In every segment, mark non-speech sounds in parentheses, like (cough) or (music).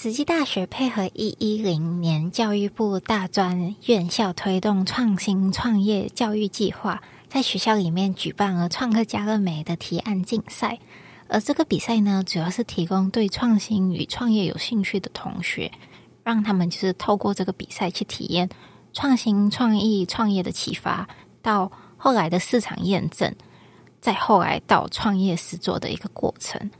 慈济大学配合一一零年教育部大专院校推动创新创业教育计划，在学校里面举办了创客家乐美的提案竞赛。而这个比赛呢，主要是提供对创新与创业有兴趣的同学，让他们就是透过这个比赛去体验创新创意创业的启发，到后来的市场验证，再后来到创业实作的一个过程。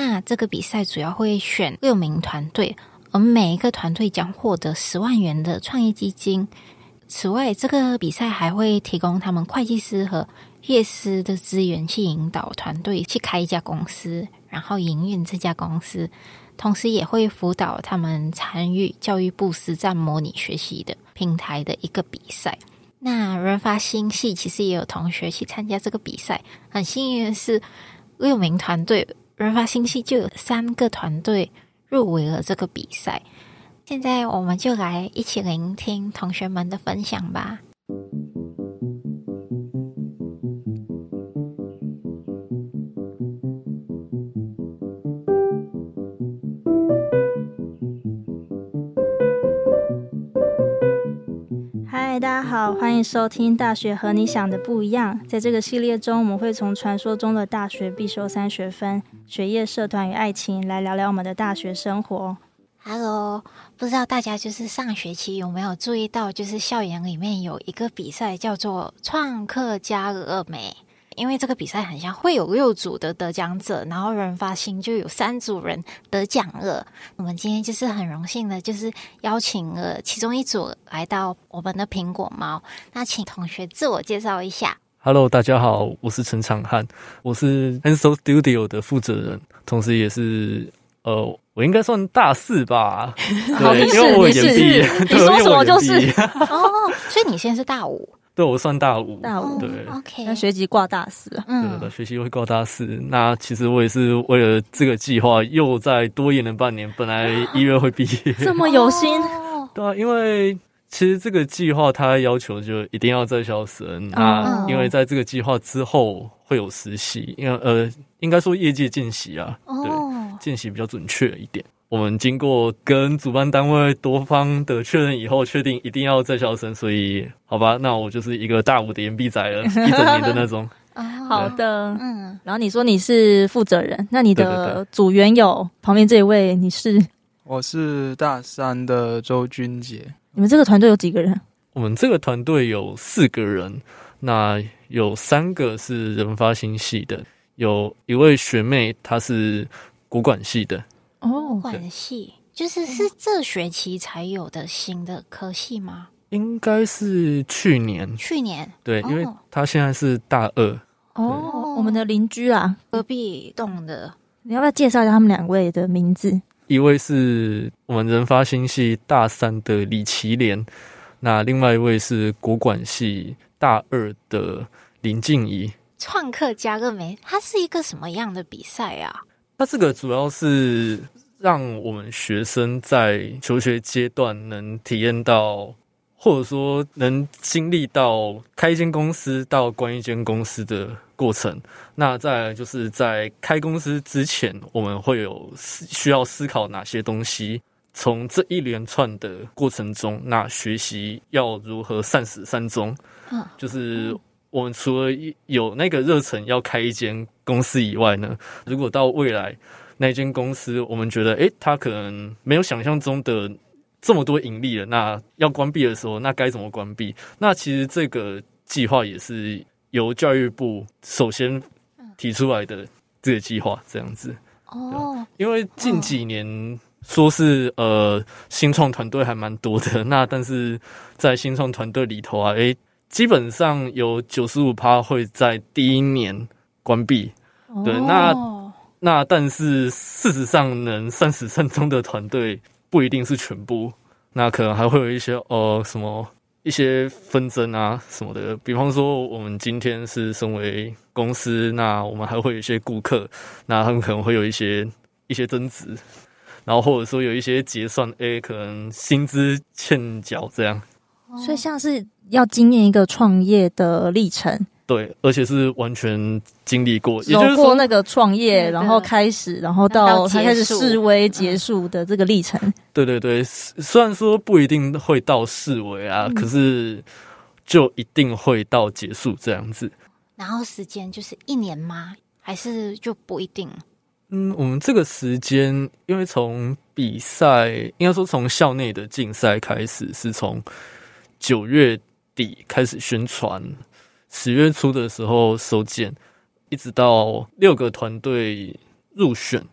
那这个比赛主要会选六名团队，而每一个团队将获得十万元的创业基金。此外，这个比赛还会提供他们会计师和业师的资源，去引导团队去开一家公司，然后营运这家公司。同时，也会辅导他们参与教育部实战模拟学习的平台的一个比赛。那人发心系其实也有同学去参加这个比赛，很幸运的是六名团队。人发心系就有三个团队入围了这个比赛，现在我们就来一起聆听同学们的分享吧。大家好，欢迎收听《大学和你想的不一样》。在这个系列中，我们会从传说中的大学必修三学分——学业、社团与爱情，来聊聊我们的大学生活。Hello，不知道大家就是上学期有没有注意到，就是校园里面有一个比赛叫做“创客家乐美”。因为这个比赛很像会有六组的得奖者，然后人发心就有三组人得奖了。我们今天就是很荣幸的，就是邀请了其中一组来到我们的苹果猫。那请同学自我介绍一下。Hello，大家好，我是陈长汉，我是 Pencil Studio 的负责人，同时也是呃，我应该算大四吧？(laughs) 对，因为我延毕，你 (laughs) 说什么就是 (laughs) 哦，所以你现在是大五。对，我算大五，大五对，OK，那学籍挂大四，嗯，对，学习会挂大四。那其实我也是为了这个计划，又再多延了半年。本来一月会毕业，这么有心，对啊，因为其实这个计划它要求就一定要在校生。那因为在这个计划之后会有实习，因为呃，应该说业界见习啊，对，见习比较准确一点。我们经过跟主办单位多方的确认以后，确定一定要在校生，所以好吧，那我就是一个大五的延毕仔了，一整年的那种。(laughs) 好的，嗯。然后你说你是负责人，那你的组员有旁边这一位，你是？我是大三的周君杰。你们这个团队有几个人？我们这个团队有四个人，那有三个是人发心系的，有一位学妹她是国管系的。哦，管系就是是这学期才有的新的科系吗？应该是去年，去年对，因为他现在是大二。哦，我们的邻居啊，隔壁栋的，你要不要介绍一下他们两位的名字？一位是我们人发新系大三的李奇莲，那另外一位是国管系大二的林静怡。创客加个没，它是一个什么样的比赛啊？它这个主要是让我们学生在求学阶段能体验到，或者说能经历到开一间公司到关一间公司的过程。那再来就是在开公司之前，我们会有需要思考哪些东西？从这一连串的过程中，那学习要如何善始善终？嗯，就是。我们除了有那个热忱要开一间公司以外呢，如果到未来那间公司，我们觉得诶，它可能没有想象中的这么多盈利了，那要关闭的时候，那该怎么关闭？那其实这个计划也是由教育部首先提出来的这个计划，这样子。哦，因为近几年说是呃新创团队还蛮多的，那但是在新创团队里头啊，诶。基本上有九十五趴会在第一年关闭，对，那那但是事实上能善始善终的团队不一定是全部，那可能还会有一些呃什么一些纷争啊什么的，比方说我们今天是身为公司，那我们还会有一些顾客，那他们可能会有一些一些争执，然后或者说有一些结算，诶，可能薪资欠缴这样，所以像是。要经验一个创业的历程，对，而且是完全经历过，也就是说那个创业，然后开始，然后到他开始示威结束的这个历程。对对对，虽然说不一定会到示威啊，嗯、可是就一定会到结束这样子。然后时间就是一年吗？还是就不一定？嗯，我们这个时间，因为从比赛，应该说从校内的竞赛开始，是从九月底开始宣传。十月初的时候收件，一直到六个团队入选，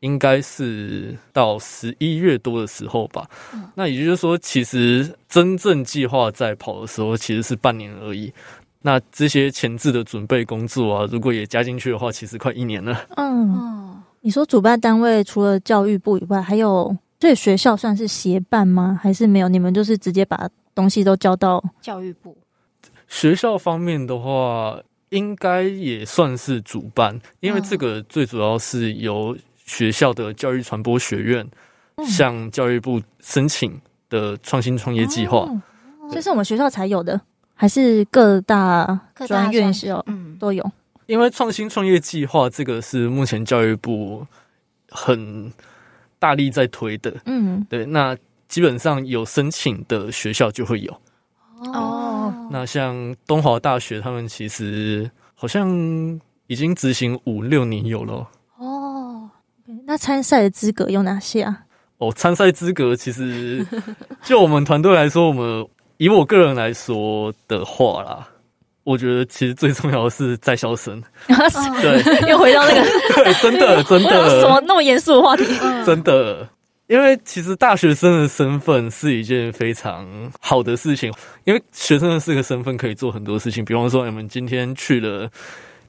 应该是到十一月多的时候吧。那也就是说，其实真正计划在跑的时候，其实是半年而已。那这些前置的准备工作啊，如果也加进去的话，其实快一年了。嗯，你说主办单位除了教育部以外，还有这学校算是协办吗？还是没有？你们就是直接把东西都交到教育部？学校方面的话，应该也算是主办，因为这个最主要是由学校的教育传播学院向教育部申请的创新创业计划，这是我们学校才有的，还是各大专院校嗯。都有？因为创新创业计划这个是目前教育部很大力在推的，嗯，对，那基本上有申请的学校就会有。哦。那像东华大学，他们其实好像已经执行五六年有了哦。那参赛的资格有哪些啊？哦，参赛资格其实 (laughs) 就我们团队来说，我们以我个人来说的话啦，我觉得其实最重要的是在校生。(laughs) 对，(laughs) 又回到那个，对，真的真的，什么那么严肃的话题？真的。因为其实大学生的身份是一件非常好的事情，因为学生的这个身份可以做很多事情，比方说我们今天去了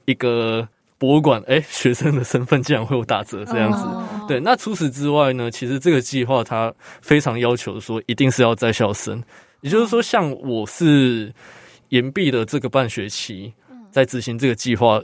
一个博物馆，哎，学生的身份竟然会有打折这样子。对，那除此之外呢，其实这个计划它非常要求说一定是要在校生，也就是说，像我是延毕的这个半学期在执行这个计划。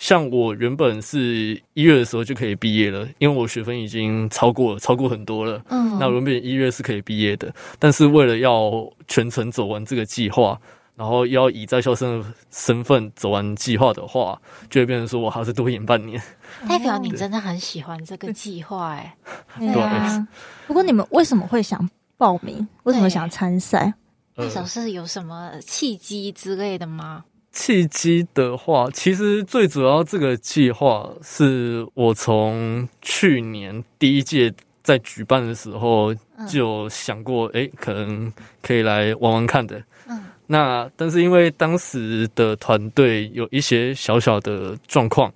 像我原本是一月的时候就可以毕业了，因为我学分已经超过超过很多了。嗯，那原本一月是可以毕业的，但是为了要全程走完这个计划，然后要以在校生的身份走完计划的话，就会变成说我还是多延半年。代表你真的很喜欢这个计划，(laughs) 哎。对啊。不过你们为什么会想报名？为什么想参赛？至少是有什么契机之类的吗？契机的话，其实最主要这个计划是我从去年第一届在举办的时候就想过，哎、欸，可能可以来玩玩看的。嗯，那但是因为当时的团队有一些小小的状况，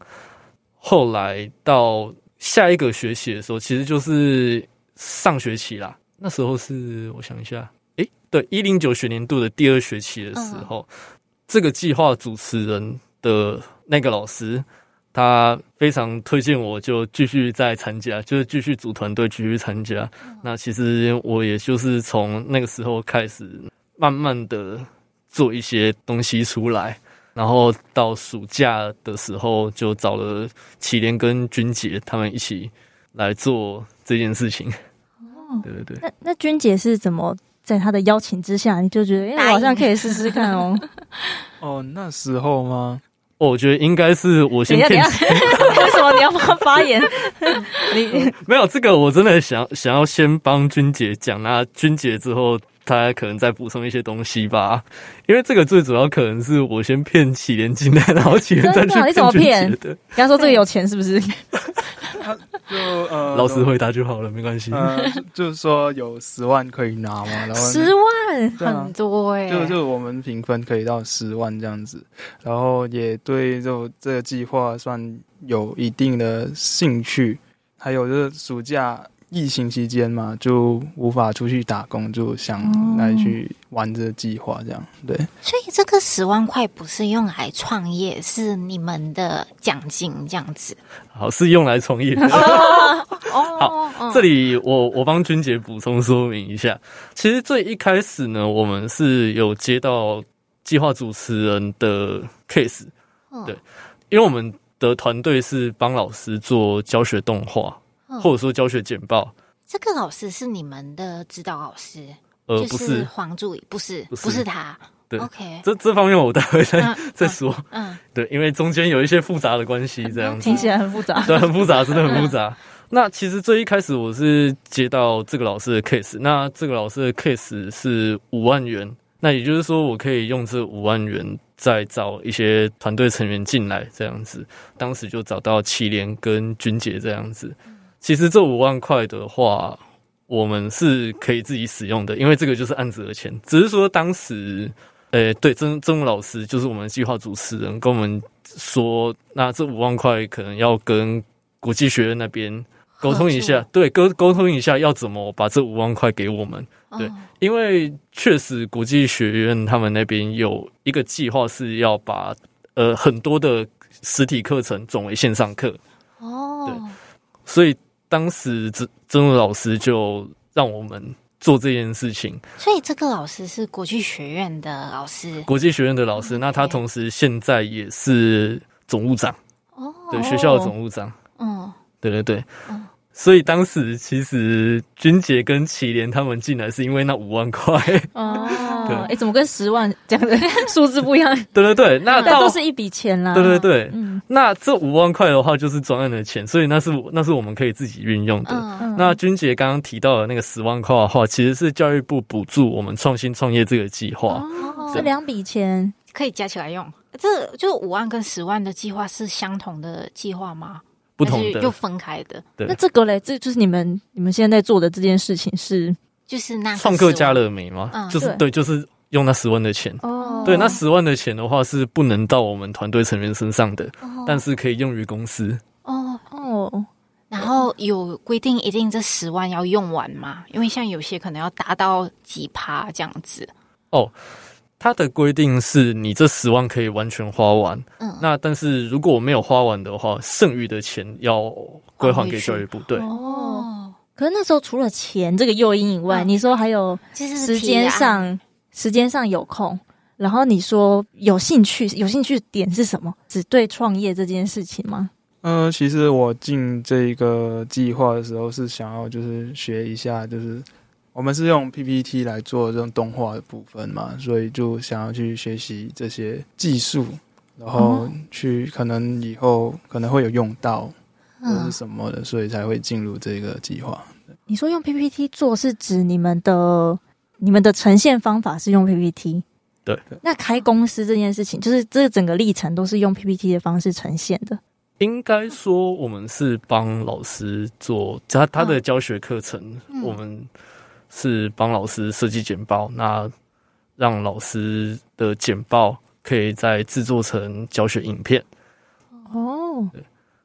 后来到下一个学期的时候，其实就是上学期啦。那时候是我想一下，哎、欸，对，一零九学年度的第二学期的时候。这个计划主持人的那个老师，他非常推荐我，就继续再参加，就是继续组团队，继续参加。那其实我也就是从那个时候开始，慢慢的做一些东西出来，然后到暑假的时候，就找了祁连跟君姐他们一起来做这件事情。哦，对对对。那那君姐是怎么？在他的邀请之下，你就觉得，哎，我好像可以试试看哦。(laughs) 哦，那时候吗？我觉得应该是我先骗。(laughs) 为什么你要发发言？你 (laughs) 没有这个，我真的想想要先帮君姐讲，那君姐之后，她可能再补充一些东西吧。因为这个最主要可能是我先骗起连进来，然后启莲再去骗。你怎么骗的？你刚说这个有钱是不是？他就呃，老实回答就好了，没关系。呃，就是说有十万可以拿嘛，然后十万很多哎，就就我们评分可以到十万这样子，然后也对就这个计划算有一定的兴趣，还有就是暑假。疫情期间嘛，就无法出去打工，就想来去玩这个计划，这样对。所以这个十万块不是用来创业，是你们的奖金这样子。好，是用来创业。(laughs) 哦，好，这里我我帮君姐补充说明一下，其实最一开始呢，我们是有接到计划主持人的 case，对，因为我们的团队是帮老师做教学动画。或者说教学简报，这个老师是你们的指导老师？呃，不是黄助理，不是，不是他。对，OK，这这方面我待会再、嗯、再说。嗯，对，因为中间有一些复杂的关系，这样子听起来很复杂。对，很复杂，真的很复杂。嗯、那其实最一开始我是接到这个老师的 case，那这个老师的 case 是五万元，那也就是说我可以用这五万元再找一些团队成员进来，这样子。当时就找到祁连跟君杰这样子。其实这五万块的话。我们是可以自己使用的，因为这个就是案子的钱。只是说当时，呃、欸，对，曾曾老师就是我们计划主持人，跟我们说，那这五万块可能要跟国际学院那边沟通一下，对，沟沟通一下要怎么把这五万块给我们。对，因为确实国际学院他们那边有一个计划是要把呃很多的实体课程转为线上课。哦，对，所以。当时曾曾老师就让我们做这件事情，所以这个老师是国际学院的老师，国际学院的老师。那他同时现在也是总务长，哦，对，学校的总务长，嗯，对对对，嗯。所以当时其实君杰跟祁连他们进来是因为那五万块哦，(laughs) 对，哎、欸，怎么跟十万这样的数字不一样？(laughs) 对对对，那但都是一笔钱啦。对对对，嗯，那这五万块的话就是专案的钱，所以那是那是我们可以自己运用的。嗯、那君杰刚刚提到的那个十万块的话，其实是教育部补助我们创新创业这个计划。哦，这两笔钱可以加起来用。这就五万跟十万的计划是相同的计划吗？不同的，又分开的。对，那这个嘞，这就是你们你们现在在做的这件事情是，就是那创客加乐美吗？嗯，就是对，就是用那十万的钱。哦，对，那十万的钱的话是不能到我们团队成员身上的，哦，但是可以用于公司。哦哦，然后有规定一定这十万要用完吗？因为像有些可能要达到几趴这样子。哦。它的规定是你这十万可以完全花完，嗯，那但是如果我没有花完的话，剩余的钱要归还给教育部。对，哦，可是那时候除了钱这个诱因以外，嗯、你说还有时间上，时间上有空，然后你说有兴趣，有兴趣点是什么？只对创业这件事情吗？嗯、呃，其实我进这个计划的时候是想要就是学一下，就是。我们是用 PPT 来做这种动画的部分嘛，所以就想要去学习这些技术，然后去可能以后可能会有用到或是什么的，所以才会进入这个计划。你说用 PPT 做是指你们的你们的呈现方法是用 PPT？对。那开公司这件事情，就是这整个历程都是用 PPT 的方式呈现的。应该说，我们是帮老师做他他的教学课程，我们。是帮老师设计简报，那让老师的简报可以再制作成教学影片。哦，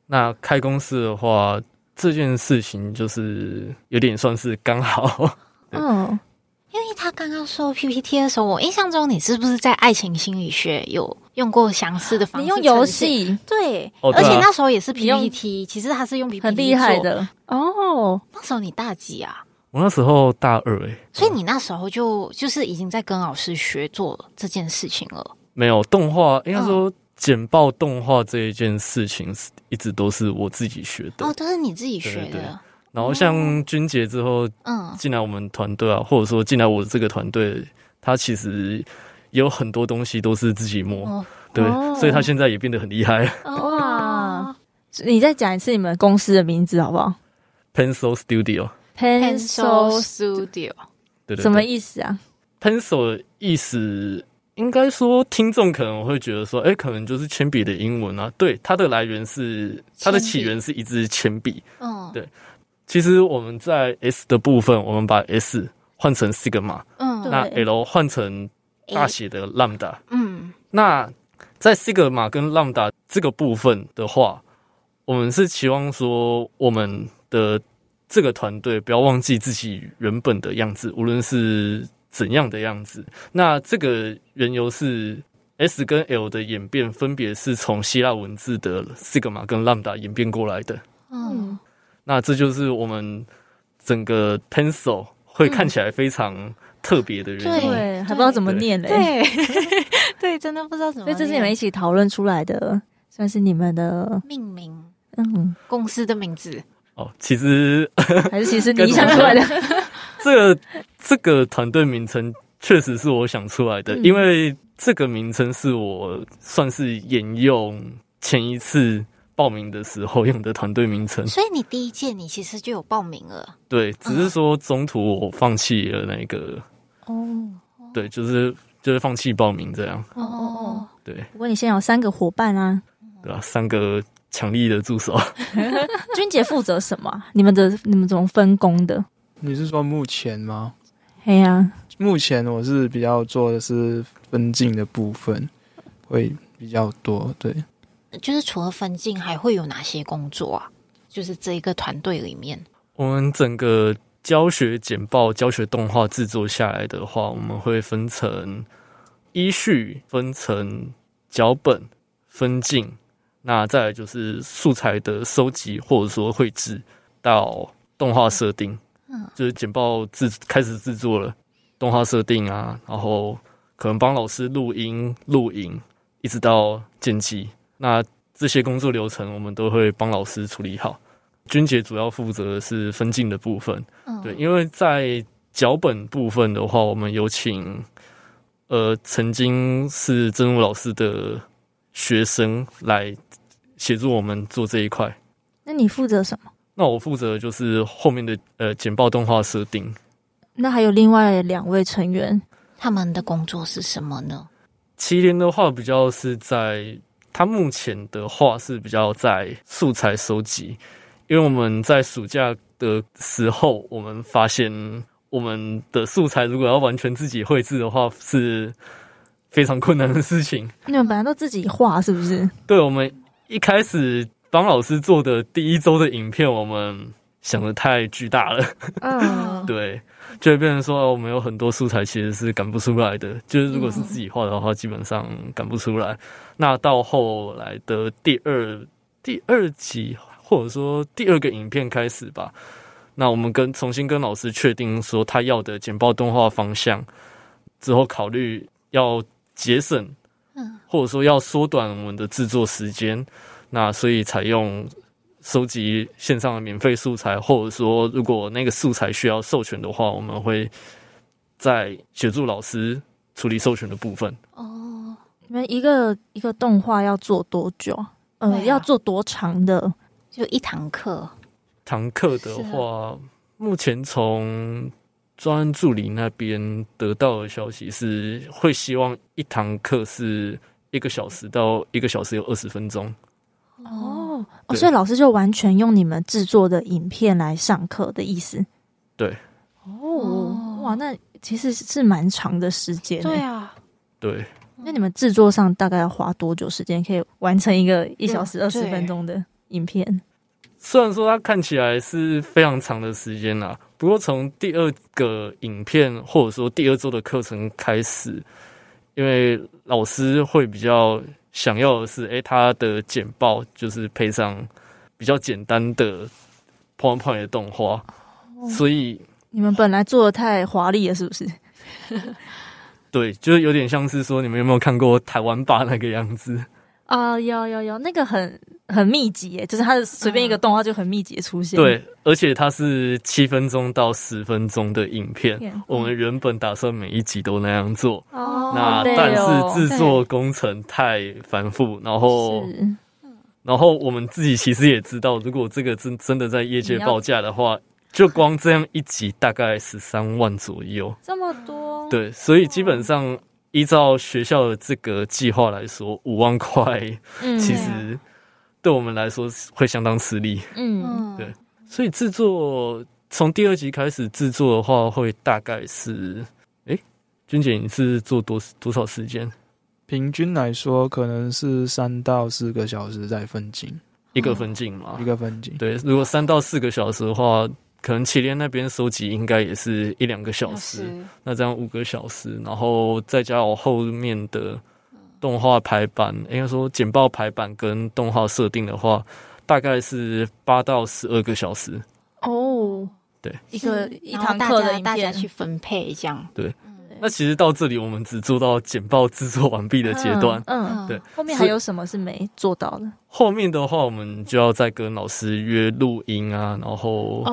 那开公司的话，这件事情就是有点算是刚好。(laughs) 嗯，因为他刚刚说 PPT 的时候，我印象中你是不是在爱情心理学有用过相似的方式？你用游戏对，哦，对啊，而且那时候也是 PPT，其实他是用 PPT 很厉害的哦。那时候你大几啊？我那时候大二诶、欸，所以你那时候就就是已经在跟老师学做这件事情了。没有动画，应该说简报动画这一件事情，一直都是我自己学的。哦，都是你自己学的。然后像君杰之后，嗯，进来我们团队啊，或者说进来我这个团队，他其实有很多东西都是自己摸，哦、对、哦，所以他现在也变得很厉害。哇！(laughs) 你再讲一次你们公司的名字好不好？Pencil Studio。Pencil Studio，对对，什么意思啊？Pencil 的意思应该说，听众可能会觉得说，哎、欸，可能就是铅笔的英文啊。对，它的来源是它的起源是一支铅笔。嗯，对。其实我们在 S 的部分，我们把 S 换成 Sigma，嗯，那 L 换成大写的 Lambda，嗯。那在 Sigma 跟 Lambda 这个部分的话，我们是期望说我们的。这个团队不要忘记自己原本的样子，无论是怎样的样子。那这个缘由是 S 跟 L 的演变，分别是从希腊文字的 Sigma 跟 Lambda 演变过来的。嗯，那这就是我们整个 Pencil 会看起来非常特别的原因。嗯、对，还不知道怎么念嘞。对，(laughs) 对，真的不知道怎么念。所以这是你们一起讨论出来的，算是你们的命名，嗯，公司的名字。哦，其实还是其实 (laughs) 你想出来的。这个这个团队名称确实是我想出来的，嗯、因为这个名称是我算是沿用前一次报名的时候用的团队名称。所以你第一届你其实就有报名了？对，只是说中途我放弃了那个。哦、嗯，对，就是就是放弃报名这样。哦哦，对。不过你现在有三个伙伴啊，对啊，三个强力的助手。(laughs) 君姐负责什么？你们的你们怎么分工的？你是说目前吗？哎呀、啊，目前我是比较做的是分镜的部分，会比较多。对，就是除了分镜，还会有哪些工作啊？就是这一个团队里面，我们整个教学简报、教学动画制作下来的话，我们会分成依序，分成脚本、分镜，那再来就是素材的收集或者说绘制到动画设定。嗯，就是简报制开始制作了，动画设定啊，然后可能帮老师录音、录影，一直到剪辑。那这些工作流程我们都会帮老师处理好。君杰主要负责的是分镜的部分，嗯，对，因为在脚本部分的话，我们有请呃曾经是真武老师的学生来协助我们做这一块。那你负责什么？那我负责就是后面的呃简报动画设定。那还有另外两位成员，他们的工作是什么呢？麒麟的话比较是在，他目前的话是比较在素材收集，因为我们在暑假的时候，我们发现我们的素材如果要完全自己绘制的话，是非常困难的事情。你们本来都自己画是不是？对，我们一开始。帮老师做的第一周的影片，我们想的太巨大了，嗯，(laughs) 对，就会变成说我们有很多素材其实是赶不出来的，就是如果是自己画的话，基本上赶不出来。那到后来的第二第二集，或者说第二个影片开始吧，那我们跟重新跟老师确定说他要的简报动画方向之后，考虑要节省，嗯，或者说要缩短我们的制作时间。那所以采用收集线上的免费素材，或者说如果那个素材需要授权的话，我们会在协助老师处理授权的部分。哦，你们一个一个动画要做多久？呃，啊、要做多长的？就一堂课。堂课的话，目前从专案助理那边得到的消息是，会希望一堂课是一个小时到一个小时有二十分钟。哦，哦，所以老师就完全用你们制作的影片来上课的意思？对。哦，哇，那其实是蛮长的时间。对啊。对。那你们制作上大概要花多久时间可以完成一个一小时二十分钟的影片？虽然说它看起来是非常长的时间啦，不过从第二个影片或者说第二周的课程开始，因为老师会比较。想要的是，哎、欸，他的简报就是配上比较简单的 PowerPoint 的动画，哦、所以你们本来做的太华丽了，是不是？(laughs) 对，就是有点像是说，你们有没有看过台湾吧那个样子？啊、呃，有有有，那个很很密集耶，就是它随便一个动画就很密集的出现。对，而且它是七分钟到十分钟的影片，嗯、我们原本打算每一集都那样做，哦、那但是制作工程太繁复，然后然后我们自己其实也知道，如果这个真真的在业界报价的话，就光这样一集大概十三万左右，这么多？对，所以基本上。依照学校的这个计划来说，五万块，其实对我们来说会相当吃力。嗯，对，所以制作从第二集开始制作的话，会大概是，哎、欸，君姐你是做多多少时间？平均来说，可能是三到四个小时在分镜，一个分镜嘛，一个分镜。对，如果三到四个小时的话。可能祁连那边收集应该也是一两个小时，那这样五个小时，然后再加我后面的动画排版，应该说简报排版跟动画设定的话，大概是八到十二个小时。哦，对，一个一堂课的大家去分配这样。对。那其实到这里，我们只做到简报制作完毕的阶段。嗯，对。后面还有什么是没做到的？后面的话，我们就要再跟老师约录音啊，然后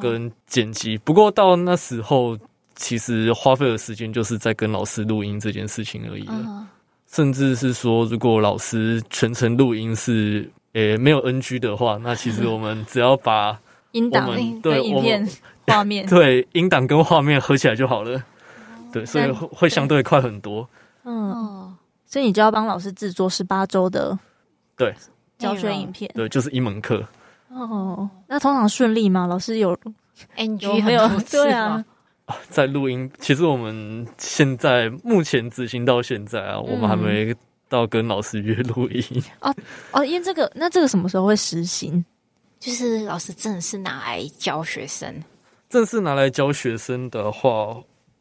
跟剪辑。不过到那时候，其实花费的时间就是在跟老师录音这件事情而已了。嗯、甚至是说，如果老师全程录音是诶、欸、没有 NG 的话，那其实我们只要把 (laughs) 音档对影片画面 (laughs) 对音档跟画面合起来就好了。对，所以会会相对快很多。嗯，所以你就要帮老师制作十八周的对教学影片，对，就是一门课。哦，那通常顺利吗？老师有 NG 没有？对啊，在录音，其实我们现在目前执行到现在啊，嗯、我们还没到跟老师约录音。哦哦，因为这个，那这个什么时候会实行？就是老师正式拿来教学生，正式拿来教学生的话。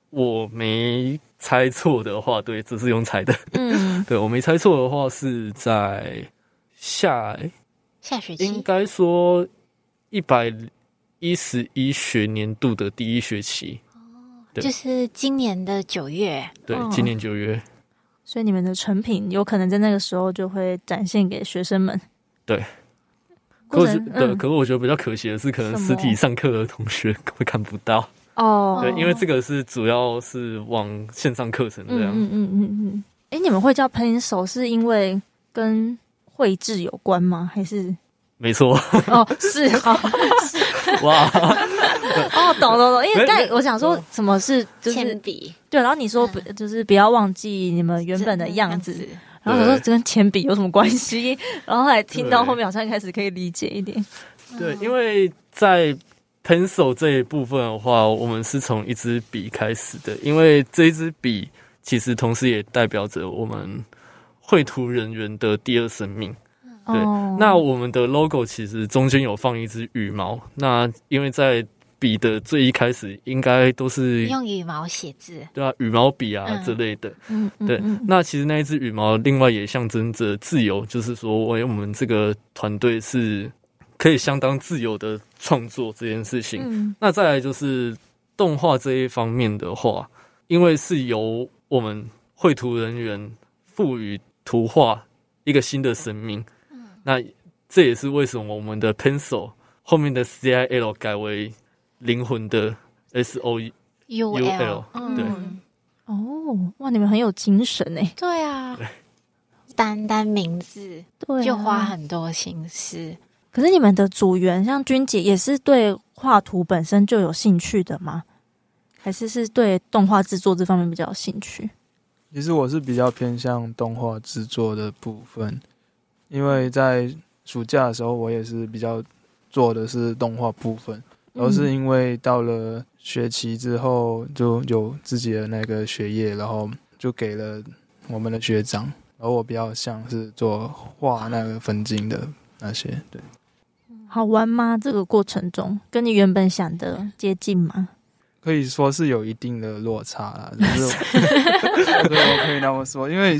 我没猜错的话，对，这是用猜的。嗯，(laughs) 对，我没猜错的话，是在下下学期，应该说一百一十一学年度的第一学期。哦，对，就是今年的九月。对，今年九月。所以你们的成品有可能在那个时候就会展现给学生们。对。可是，对，嗯，可是我觉得比较可惜的是，可能实体上课的同学会看不到。哦，对，因为这个是主要是往线上课程这样。嗯嗯嗯嗯嗯。哎、欸，你们会叫 Pencil 是因为跟绘制有关吗？还是？没错。哦，是哈。哇。哦，懂懂懂。因为但我想说什么是就是铅笔。对，然后你说不就是不要忘记你们原本的样子。然后我说这跟铅笔有什么关系？(laughs) 然后后来听到后面好像开始可以理解一点。对，因为在。Pencil 这一部分的话，我们是从一支笔开始的，因为这一支笔其实同时也代表着我们绘图人员的第二生命。对，那我们的 logo 其实中间有放一只羽毛，那因为在笔的最一开始应该都是用羽毛写字，对啊，羽毛笔啊之类的。嗯，对。那其实那一只羽毛，另外也象征着自由，就是说，为我们这个团队是。可以相当自由的创作这件事情。嗯，那再来就是动画这一方面的话，因为是由我们绘图人员赋予图画一个新的生命。嗯，那这也是为什么我们的 pencil 后面的 C I L 改为灵魂的 S O U L。对，哦，哇，你们很有精神诶。对啊，单单名字就花很多心思。可是你们的组员像君姐也是对画图本身就有兴趣的吗？还是是对动画制作这方面比较有兴趣？其实我是比较偏向动画制作的部分，因为在暑假的时候我也是比较做的是动画部分，而是因为到了学期之后就有自己的那个学业，然后就给了我们的学长，而我比较像是做画那个分镜的那些，对。好玩吗？这个过程中跟你原本想的接近吗？可以说是有一定的落差啦，(laughs) 就是对，我可以那么说，因为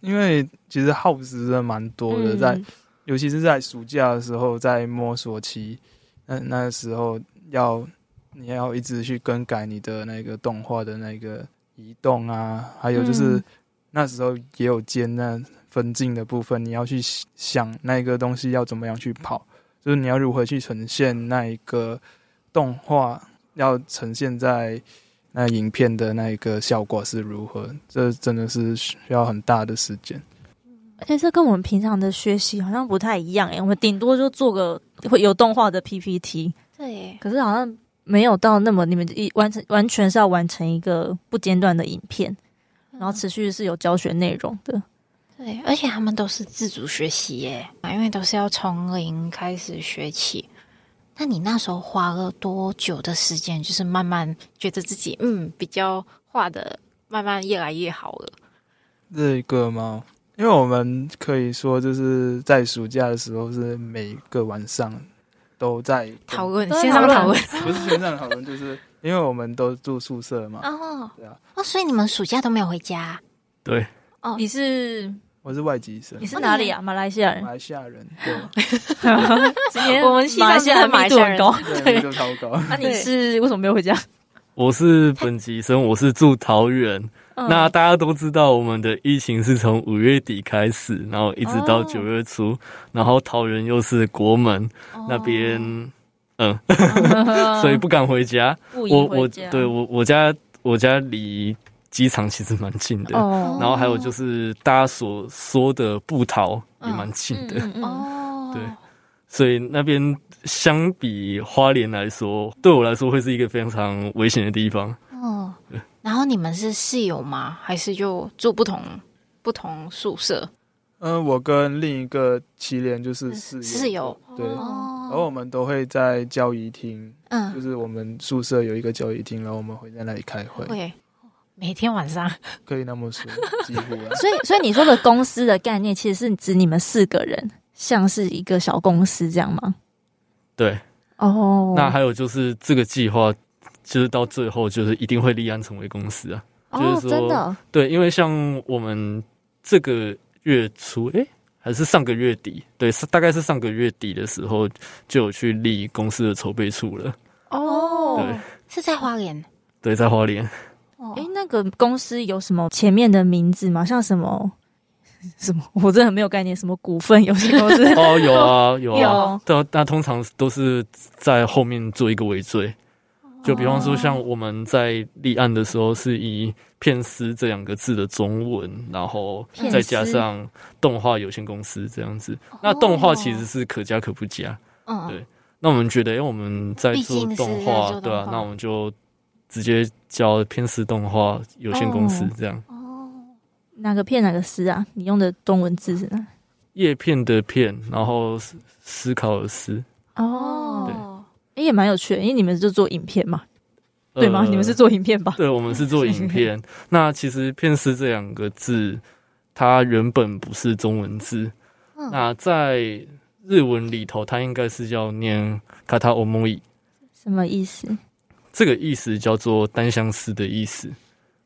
因为其实耗时的蛮多的，在、嗯、尤其是在暑假的时候，在摸索期，那那时候要你要一直去更改你的那个动画的那个移动啊，还有就是、嗯、那时候也有兼那分镜的部分，你要去想那个东西要怎么样去跑。就是你要如何去呈现那一个动画，要呈现在那影片的那一个效果是如何？这真的是需要很大的时间。而且这跟我们平常的学习好像不太一样诶，我们顶多就做个会有动画的 PPT，对。可是好像没有到那么你们一完成完全是要完成一个不间断的影片，然后持续是有教学内容的。对，而且他们都是自主学习耶，因为都是要从零开始学起。那你那时候花了多久的时间，就是慢慢觉得自己嗯比较画的慢慢越来越好了？这个吗？因为我们可以说就是在暑假的时候，是每个晚上都在讨论线上讨论，(laughs) 不是线上讨论，就是因为我们都住宿舍嘛。哦，对啊，哦，所以你们暑假都没有回家？对。哦，你是。我是外籍生，你是哪里啊？马来西亚人。马来西亚人，对。(laughs) 今天我们马来西亚密度很高，(laughs) 对，密度超高。那你是为什么没有回家？我是本籍生，我是住桃园。那大家都知道，我们的疫情是从五月底开始，然后一直到九月初，然后桃园又是国门那边，嗯，(laughs) 所以不敢回家。回家我我对我我家我家离机场其实蛮近的，哦、然后还有就是大家所说的布桃也蛮近的，(laughs) 哦，对，所以那边相比花莲来说，对我来说会是一个非常危险的地方。哦，然后你们是室友吗？还是就住不同不同宿舍？嗯，我跟另一个七连就是室友，室友。对，哦、然后我们都会在交谊厅，嗯，就是我们宿舍有一个交谊厅，然后我们会在那里开会。会，每天晚上可以那么说，几乎啊。(laughs) 所以，所以你说的公司的概念，其实是指你们四个人，像是一个小公司这样吗？对，哦、oh，那还有就是这个计划，就是到最后就是一定会立案成为公司啊。哦、就是说，真的，对，因为像我们这个。月初哎、欸，还是上个月底？对，是大概是上个月底的时候就有去立公司的筹备处了。哦，对，是在花莲。对，在花莲。哦，哎，那个公司有什么前面的名字吗？像什么 (laughs) 什么？我真的没有概念。什么股份有限公司？哦，有啊，(laughs) 有啊。有对啊，那通常都是在后面做一个尾缀。就比方说，像我们在立案的时候，是以“片师”这两个字的中文，然后再加上“动画有限公司”这样子。那动画其实是可加可不加。嗯，对。那我们觉得，因为我们在做动画，对啊，那我们就直接叫“片丝动画有限公司”这样。哦，哪个片哪个丝啊？你用的中文字是哪？叶片的片，然后思考的思。哦，对。哎，也蛮有趣的，因为你们是做影片嘛，对吗？呃、你们是做影片吧？对，我们是做影片。(laughs) 那其实“片丝”这两个字，它原本不是中文字。嗯、那在日文里头，它应该是叫念“卡塔欧莫伊”。什么意思？这个意思叫做单相思的意思。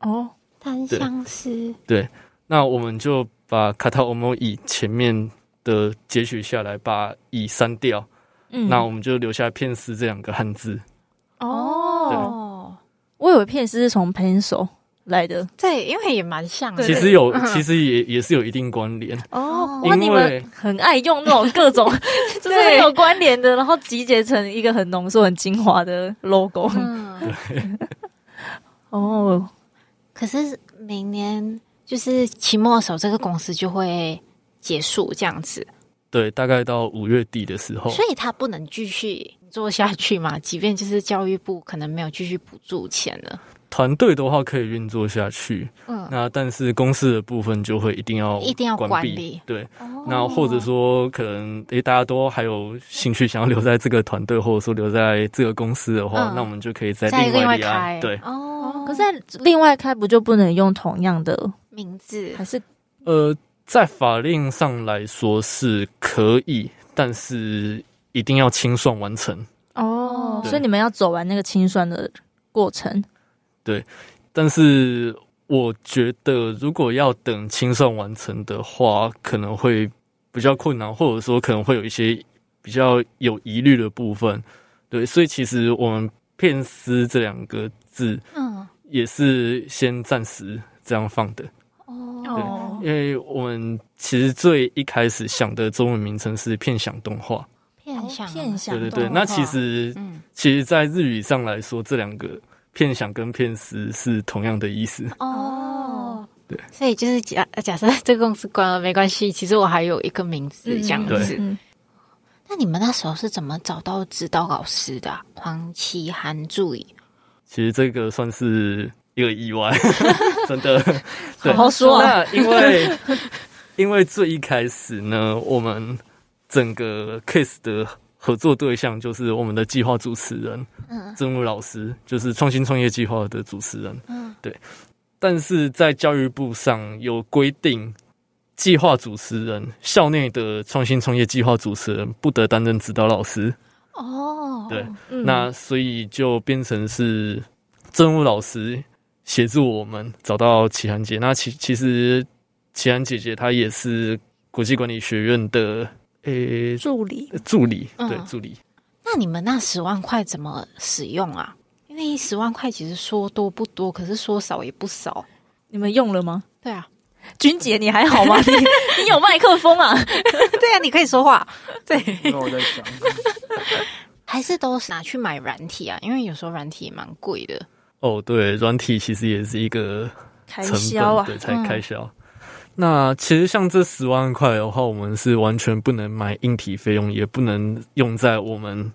哦，单相思。对，那我们就把“卡塔欧莫以”前面的截取下来，把“乙”删掉。嗯，那我们就留下“片丝”这两个汉字。哦，我以为“片丝”是从 pencil 来的，对，因为也蛮像的。其实有，其实也也是有一定关联。哦，哇，你们很爱用那种各种 (laughs) 就是很有关联的，然后集结成一个很浓缩、很精华的 logo。嗯，对。(laughs) 哦，可是明年就是期末的时候，这个公司就会结束，这样子。对，大概到五月底的时候，所以他不能继续做下去嘛？即便就是教育部可能没有继续补助钱了，团队的话可以运作下去。嗯，那但是公司的部分就会一定要一定要管理。对，哦、那或者说可能诶，大家都还有兴趣想要留在这个团队，或者说留在这个公司的话，嗯、那我们就可以再另外开。对，哦，可是在另外开不就不能用同样的名字？还是呃？在法令上来说是可以，但是一定要清算完成哦。所以你们要走完那个清算的过程。对，但是我觉得如果要等清算完成的话，可能会比较困难，或者说可能会有一些比较有疑虑的部分。对，所以其实我们“片丝”这两个字，嗯，也是先暂时这样放的。哦，因为我们其实最一开始想的中文名称是骗想动画，骗想骗想，对对对。那其实，嗯，其实，在日语上来说，这两个片想跟片丝是同样的意思。哦，对，所以就是假假设这个公司关了没关系，其实我还有一个名字这样子。那你们那时候是怎么找到指导老师的？黄奇涵助理。其实这个算是。一个意外，(laughs) 真的。好好说啊。那因为因为最一开始呢，我们整个 case 的合作对象就是我们的计划主持人，嗯，曾武老师，就是创新创业计划的主持人，嗯，对。但是在教育部上有规定，计划主持人校内的创新创业计划主持人不得担任指导老师。哦，对，嗯、那所以就变成是政务老师。协助我们找到齐涵姐。那其其实齐涵姐姐她也是国际管理学院的诶、欸、助理，助理对助理。那你们那十万块怎么使用啊？因为十万块其实说多不多，可是说少也不少。你们用了吗？对啊，君姐你还好吗？(laughs) 你你有麦克风啊？(laughs) 对啊，你可以说话。对，那我在想。还是都是拿去买软体啊？因为有时候软体也蛮贵的。哦，对，软体其实也是一个开销啊，对，才开销。嗯、那其实像这十万块的话，我们是完全不能买硬体费用，也不能用在我们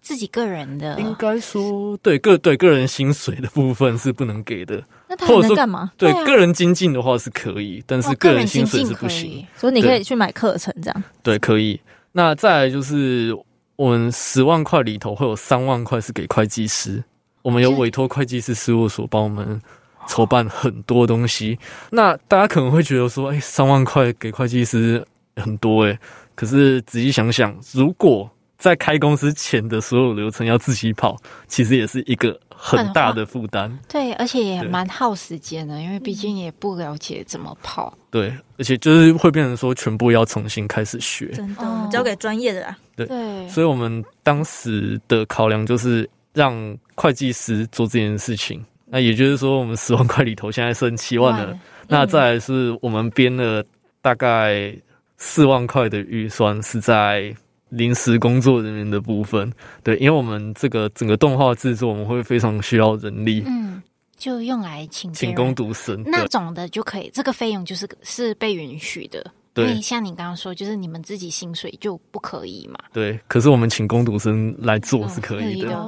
自己个人的。应该说，对个对个人薪水的部分是不能给的。那他能干嘛？对，个人精进的话是可以，但是个人薪水是不行。所以你可以去买课程这样。对，可以。那再来就是。我们十万块里头会有三万块是给会计师，我们有委托会计师事务所帮我们筹办很多东西。那大家可能会觉得说，哎，三万块给会计师很多哎，可是仔细想想，如果在开公司前的所有流程要自己跑，其实也是一个很大的负担。对，而且也蛮耗时间的，因为毕竟也不了解怎么跑。对，而且就是会变成说全部要重新开始学，真的交给专业的啦。对，所以我们当时的考量就是让会计师做这件事情。那也就是说，我们十万块里头现在剩七万了。那再来是我们编了大概四万块的预算是在。临时工作人员的部分，对，因为我们这个整个动画制作，我们会非常需要人力，嗯，就用来请请工读生那种的就可以，这个费用就是是被允许的。对，因为像你刚刚说，就是你们自己薪水就不可以嘛。对，可是我们请工读生来做是可以的。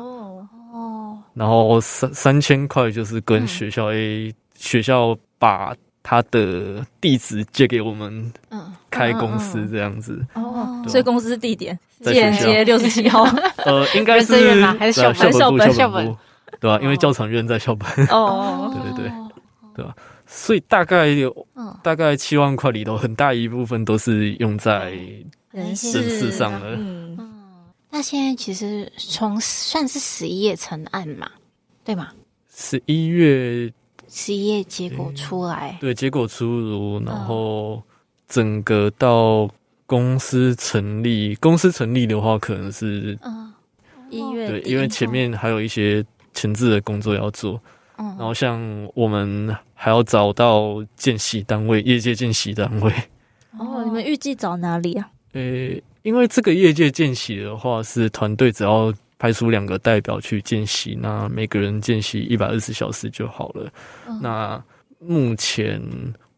然后三三千块就是跟学校 A、嗯、学校把他的地址借给我们，嗯。开公司这样子哦，所以公司地点建街六十七号。呃，应该是还是校本校本校本，对吧？因为教场院在校本。哦，对 (laughs) 对对，对吧？所以大概有大概七万块里头，很大一部分都是用在人事上的。嗯，那现在其实从算是十一月成案嘛，对吗？十一月，十一月结果出来，对，结果出炉，然后。整个到公司成立，公司成立的话，可能是嗯一月对，因为前面还有一些前置的工作要做，嗯，然后像我们还要找到见习单位，业界见习单位。哦，你们预计找哪里啊？呃，因为这个业界见习的话，是团队只要派出两个代表去见习，那每个人见习一百二十小时就好了。嗯，那目前。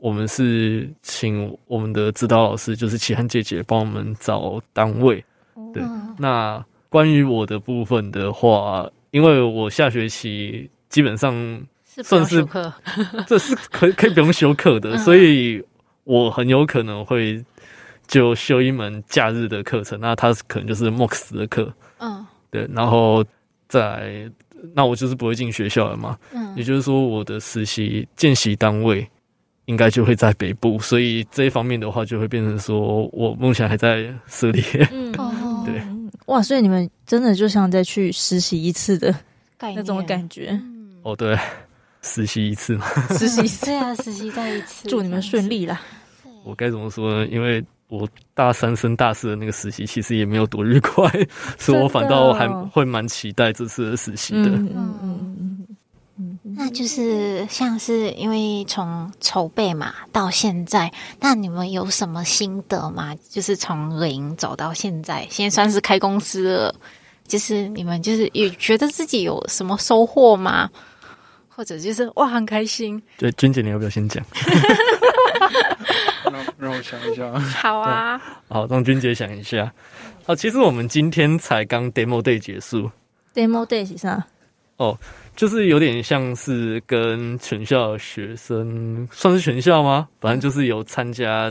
我们是请我们的指导老师，就是齐汉姐姐，帮我们找单位。对，那关于我的部分的话，因为我下学期基本上算是，这是可以可以不用休课的，(laughs) 所以我很有可能会就修一门假日的课程，那他可能就是 MOOCs 的课。嗯，对，然后再那我就是不会进学校了嘛。嗯，也就是说我的实习见习单位。应该就会在北部，所以这一方面的话，就会变成说我目前还在涉猎。嗯，(laughs) 对，哇，所以你们真的就像再去实习一次的那种感觉。嗯、哦，对，实习一次嘛，实习一次啊，实习再一次，祝你们顺利啦。我该怎么说呢？因为我大三升大四的那个实习，其实也没有多愉快，(laughs) 所以我反倒还会蛮期待这次的实习的。嗯嗯嗯。嗯那就是像是因为从筹备嘛到现在，那你们有什么心得吗？就是从零走到现在，现在算是开公司了，就是你们就是也觉得自己有什么收获吗？或者就是哇很开心？对，君姐你要不要先讲？(laughs) 让让我想一下。(laughs) 好啊，好，让君姐想一下。好，其实我们今天才刚 demo day 结束。demo day 是啥？哦。就是有点像是跟全校学生，算是全校吗？反正就是有参加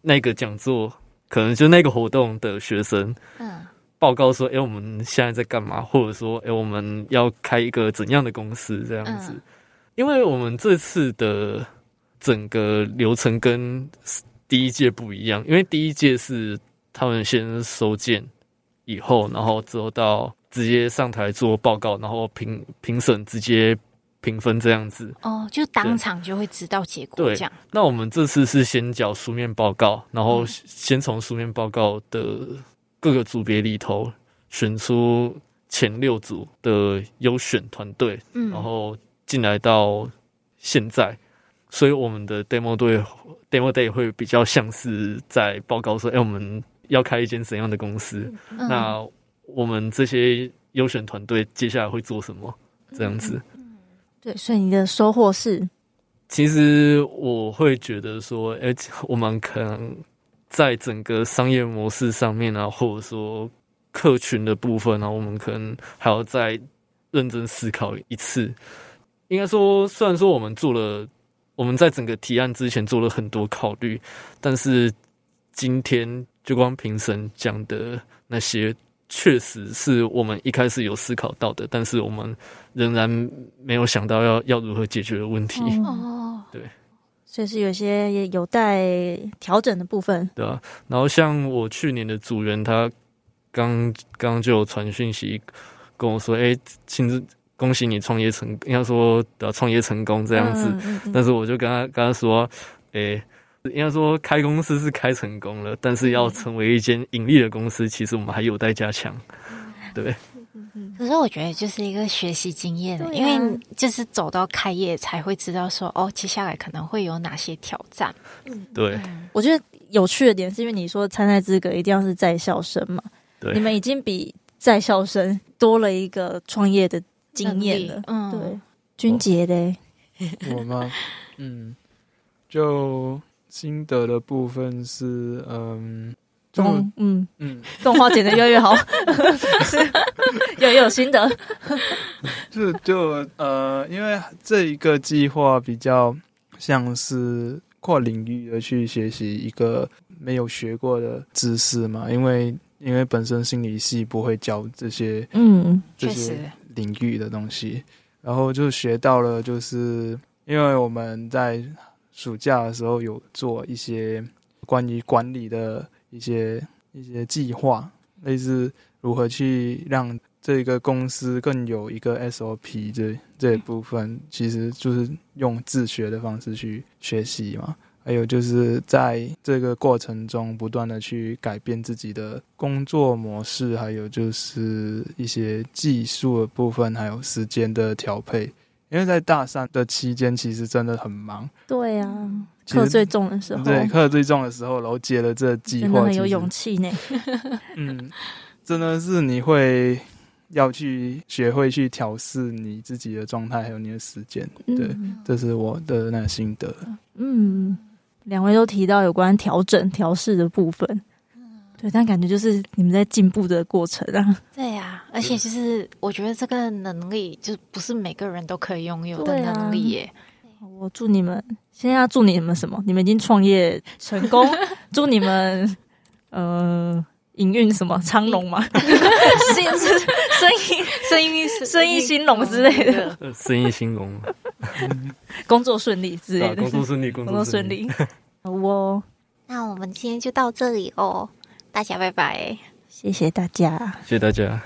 那个讲座，可能就那个活动的学生，嗯，报告说，哎、欸，我们现在在干嘛？或者说，哎、欸，我们要开一个怎样的公司这样子？因为我们这次的整个流程跟第一届不一样，因为第一届是他们先收件以后，然后之后到。直接上台做报告，然后评评审直接评分这样子。哦，就当场就会知道结果。这样。那我们这次是先交书面报告，然后先从书面报告的各个组别里头选出前六组的优选团队，嗯，然后进来到现在，所以我们的 demo 队 demo day 会比较像是在报告说，哎，我们要开一间怎样的公司？嗯、那我们这些优选团队接下来会做什么这样子。对，所以你的收获是，其实我会觉得说，哎，我们可能在整个商业模式上面啊，或者说客群的部分啊，我们可能还要再认真思考一次。应该说，虽然说我们做了，我们在整个提案之前做了很多考虑，但是今天就光评审讲的那些。确实是我们一开始有思考到的，但是我们仍然没有想到要要如何解决的问题。哦，对，所以是有些也有待调整的部分。对啊，然后像我去年的组员，他刚刚就有传讯息跟我说：“哎，亲自恭喜你创业成，应该说的创业成功这样子。嗯嗯嗯”但是我就跟他跟他说：“哎。”应该说，开公司是开成功了，但是要成为一间盈利的公司，其实我们还有待加强。对，可是我觉得就是一个学习经验，啊、因为就是走到开业才会知道说，哦，接下来可能会有哪些挑战。对，我觉得有趣的点是因为你说参赛资格一定要是在校生嘛，对，你们已经比在校生多了一个创业的经验了。嗯，对，君杰的，我吗？(laughs) 嗯，就。心得的部分是，嗯，动，嗯。嗯，动画剪得越来越好，(laughs) 是，有有心得，就就呃，因为这一个计划比较像是跨领域的去学习一个没有学过的知识嘛，因为因为本身心理系不会教这些，嗯，这些领域的东西，然后就学到了，就是因为我们在。暑假的时候有做一些关于管理的一些一些计划，类似如何去让这个公司更有一个 SOP 这这一部分，其实就是用自学的方式去学习嘛。还有就是在这个过程中不断的去改变自己的工作模式，还有就是一些技术的部分，还有时间的调配。因为在大三的期间，其实真的很忙。对啊，课最重的时候，对课最重的时候，然后接了这计划，真的很有勇气呢。嗯，真的是你会要去学会去调试你自己的状态，还有你的时间。对，嗯、这是我的那个心得。嗯，两位都提到有关调整、调试的部分。对，但感觉就是你们在进步的过程啊。对呀、啊，而且其实我觉得这个能力就不是每个人都可以拥有的能力耶。啊、我祝你们，现在要祝你们什么？你们已经创业成功，(laughs) 祝你们呃营运什么昌隆吗？(laughs) 生意生意生意生意兴隆之类的，生意兴隆，(laughs) 工作顺利之类的，工作顺利，工作顺利。好哦 (laughs) 那我们今天就到这里哦。大家拜拜，谢谢大家，谢谢大家。